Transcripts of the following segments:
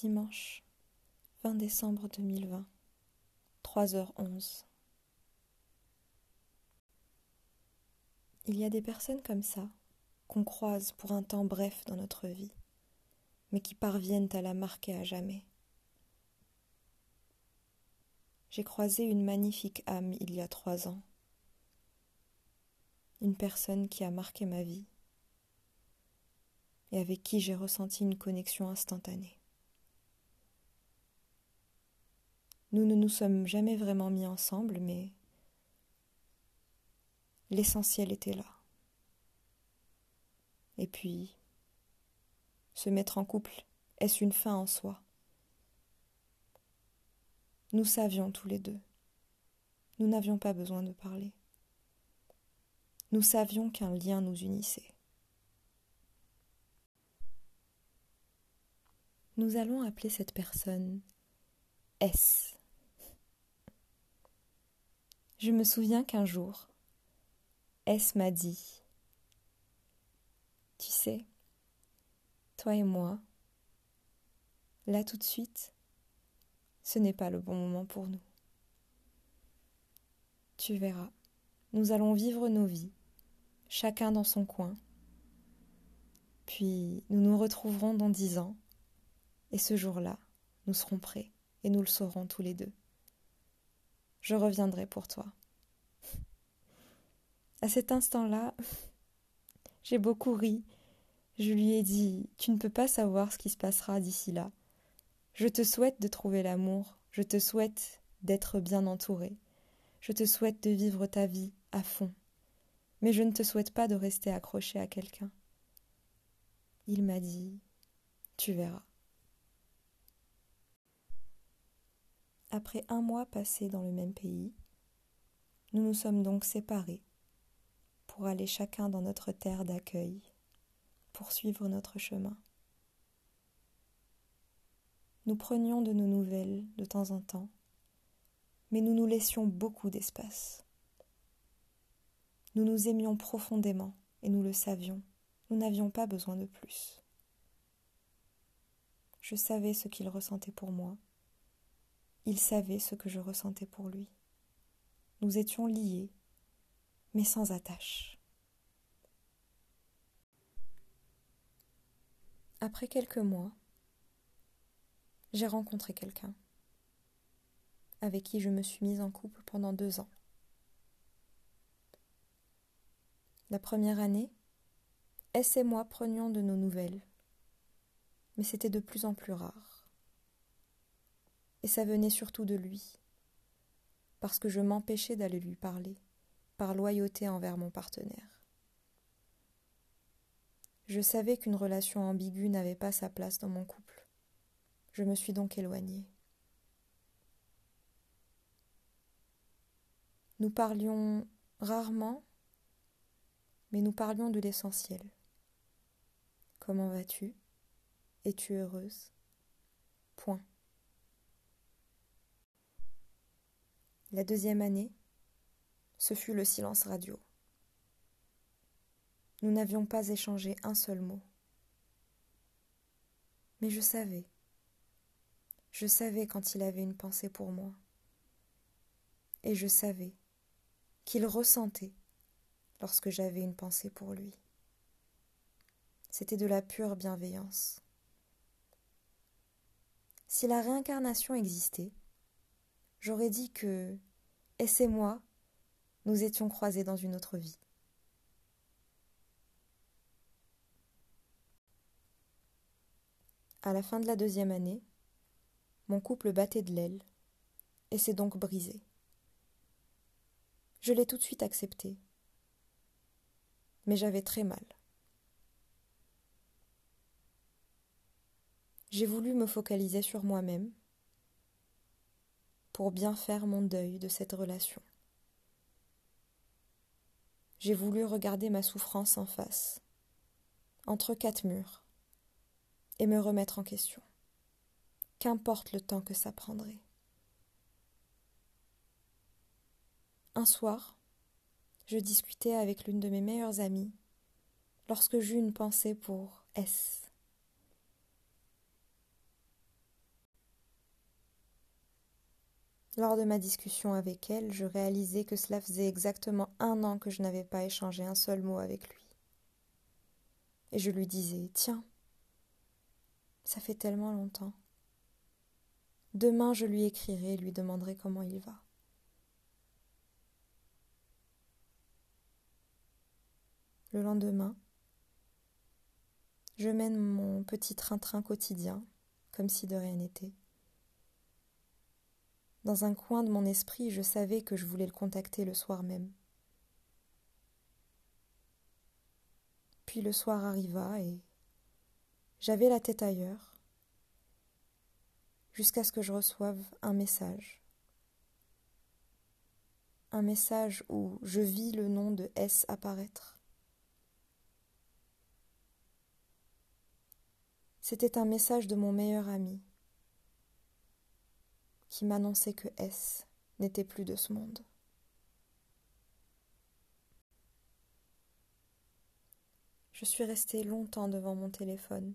Dimanche 20 décembre 2020, 3h11. Il y a des personnes comme ça qu'on croise pour un temps bref dans notre vie, mais qui parviennent à la marquer à jamais. J'ai croisé une magnifique âme il y a trois ans, une personne qui a marqué ma vie et avec qui j'ai ressenti une connexion instantanée. Nous ne nous sommes jamais vraiment mis ensemble, mais l'essentiel était là. Et puis, se mettre en couple, est-ce une fin en soi? Nous savions tous les deux. Nous n'avions pas besoin de parler. Nous savions qu'un lien nous unissait. Nous allons appeler cette personne S. Je me souviens qu'un jour, S m'a dit Tu sais, toi et moi, là tout de suite, ce n'est pas le bon moment pour nous. Tu verras, nous allons vivre nos vies, chacun dans son coin, puis nous nous retrouverons dans dix ans, et ce jour-là, nous serons prêts, et nous le saurons tous les deux je reviendrai pour toi. À cet instant-là, j'ai beaucoup ri. Je lui ai dit Tu ne peux pas savoir ce qui se passera d'ici là. Je te souhaite de trouver l'amour, je te souhaite d'être bien entouré, je te souhaite de vivre ta vie à fond, mais je ne te souhaite pas de rester accroché à quelqu'un. Il m'a dit Tu verras. Après un mois passé dans le même pays, nous nous sommes donc séparés pour aller chacun dans notre terre d'accueil, poursuivre notre chemin. Nous prenions de nos nouvelles de temps en temps, mais nous nous laissions beaucoup d'espace. Nous nous aimions profondément et nous le savions, nous n'avions pas besoin de plus. Je savais ce qu'il ressentait pour moi il savait ce que je ressentais pour lui. Nous étions liés, mais sans attache. Après quelques mois, j'ai rencontré quelqu'un avec qui je me suis mise en couple pendant deux ans. La première année, S et moi prenions de nos nouvelles, mais c'était de plus en plus rare et ça venait surtout de lui, parce que je m'empêchais d'aller lui parler, par loyauté envers mon partenaire. Je savais qu'une relation ambiguë n'avait pas sa place dans mon couple. Je me suis donc éloignée. Nous parlions rarement, mais nous parlions de l'essentiel. Comment vas-tu? Es-tu heureuse? Point. La deuxième année, ce fut le silence radio. Nous n'avions pas échangé un seul mot. Mais je savais. Je savais quand il avait une pensée pour moi. Et je savais qu'il ressentait lorsque j'avais une pensée pour lui. C'était de la pure bienveillance. Si la réincarnation existait, j'aurais dit que S et moi, nous étions croisés dans une autre vie. À la fin de la deuxième année, mon couple battait de l'aile et s'est donc brisé. Je l'ai tout de suite accepté, mais j'avais très mal. J'ai voulu me focaliser sur moi-même pour bien faire mon deuil de cette relation. J'ai voulu regarder ma souffrance en face, entre quatre murs, et me remettre en question. Qu'importe le temps que ça prendrait. Un soir, je discutais avec l'une de mes meilleures amies lorsque j'eus une pensée pour S. Lors de ma discussion avec elle, je réalisais que cela faisait exactement un an que je n'avais pas échangé un seul mot avec lui. Et je lui disais Tiens, ça fait tellement longtemps. Demain je lui écrirai et lui demanderai comment il va. Le lendemain, je mène mon petit train-train quotidien, comme si de rien n'était. Dans un coin de mon esprit, je savais que je voulais le contacter le soir même. Puis le soir arriva et j'avais la tête ailleurs, jusqu'à ce que je reçoive un message. Un message où je vis le nom de S apparaître. C'était un message de mon meilleur ami qui m'annonçait que S n'était plus de ce monde. Je suis restée longtemps devant mon téléphone,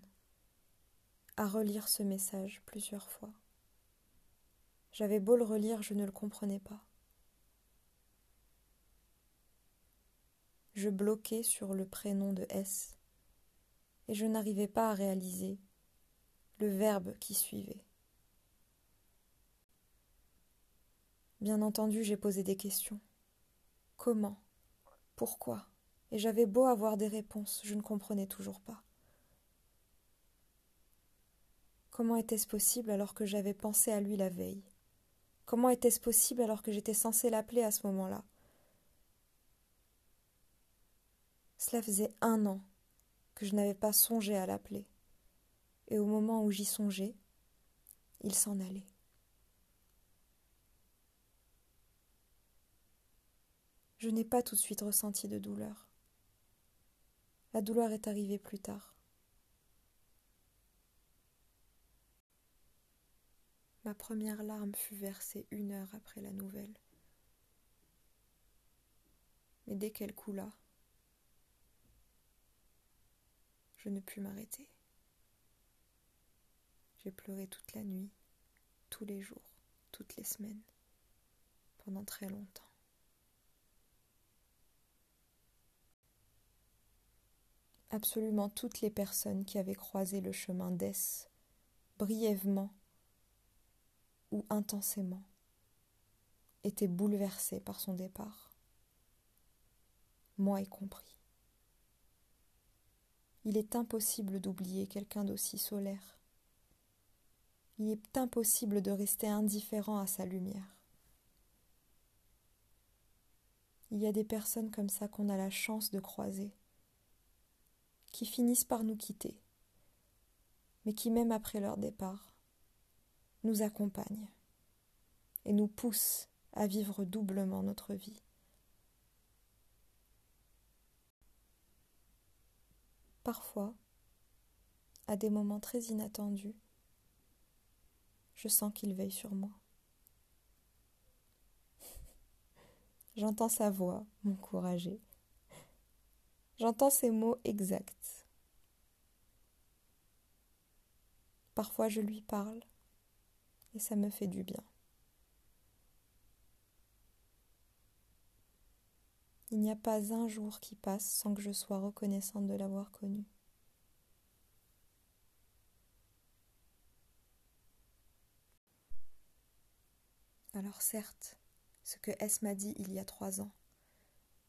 à relire ce message plusieurs fois. J'avais beau le relire, je ne le comprenais pas. Je bloquais sur le prénom de S et je n'arrivais pas à réaliser le verbe qui suivait. Bien entendu, j'ai posé des questions. Comment? Pourquoi? Et j'avais beau avoir des réponses, je ne comprenais toujours pas. Comment était-ce possible alors que j'avais pensé à lui la veille? Comment était-ce possible alors que j'étais censée l'appeler à ce moment-là? Cela faisait un an que je n'avais pas songé à l'appeler. Et au moment où j'y songeais, il s'en allait. Je n'ai pas tout de suite ressenti de douleur. La douleur est arrivée plus tard. Ma première larme fut versée une heure après la nouvelle. Mais dès qu'elle coula, je ne pus m'arrêter. J'ai pleuré toute la nuit, tous les jours, toutes les semaines, pendant très longtemps. Absolument toutes les personnes qui avaient croisé le chemin d'Es, brièvement ou intensément, étaient bouleversées par son départ, moi y compris. Il est impossible d'oublier quelqu'un d'aussi solaire. Il est impossible de rester indifférent à sa lumière. Il y a des personnes comme ça qu'on a la chance de croiser, qui finissent par nous quitter, mais qui même après leur départ, nous accompagnent et nous poussent à vivre doublement notre vie. Parfois, à des moments très inattendus, je sens qu'il veille sur moi. J'entends sa voix m'encourager. J'entends ses mots exacts. Parfois je lui parle et ça me fait du bien. Il n'y a pas un jour qui passe sans que je sois reconnaissante de l'avoir connu. Alors certes, ce que S m'a dit il y a trois ans,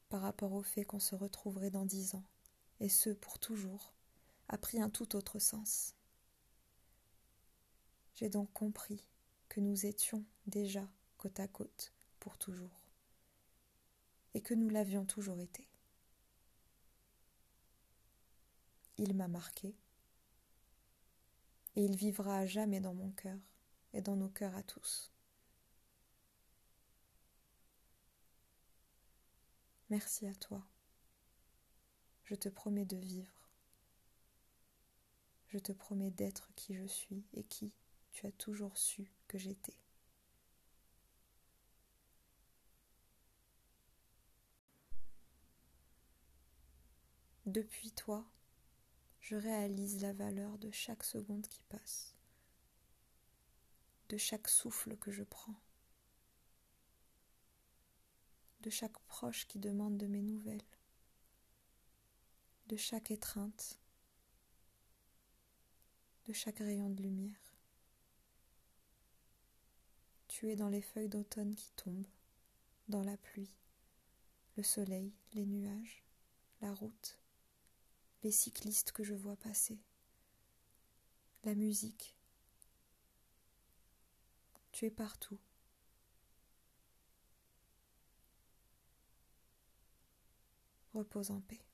par rapport au fait qu'on se retrouverait dans dix ans, et ce pour toujours, a pris un tout autre sens. J'ai donc compris que nous étions déjà côte à côte pour toujours et que nous l'avions toujours été. Il m'a marqué et il vivra à jamais dans mon cœur et dans nos cœurs à tous. Merci à toi. Je te promets de vivre. Je te promets d'être qui je suis et qui tu as toujours su que j'étais. Depuis toi, je réalise la valeur de chaque seconde qui passe, de chaque souffle que je prends, de chaque proche qui demande de mes nouvelles, de chaque étreinte, de chaque rayon de lumière. Tu es dans les feuilles d'automne qui tombent, dans la pluie, le soleil, les nuages, la route, les cyclistes que je vois passer, la musique. Tu es partout. Repose en paix.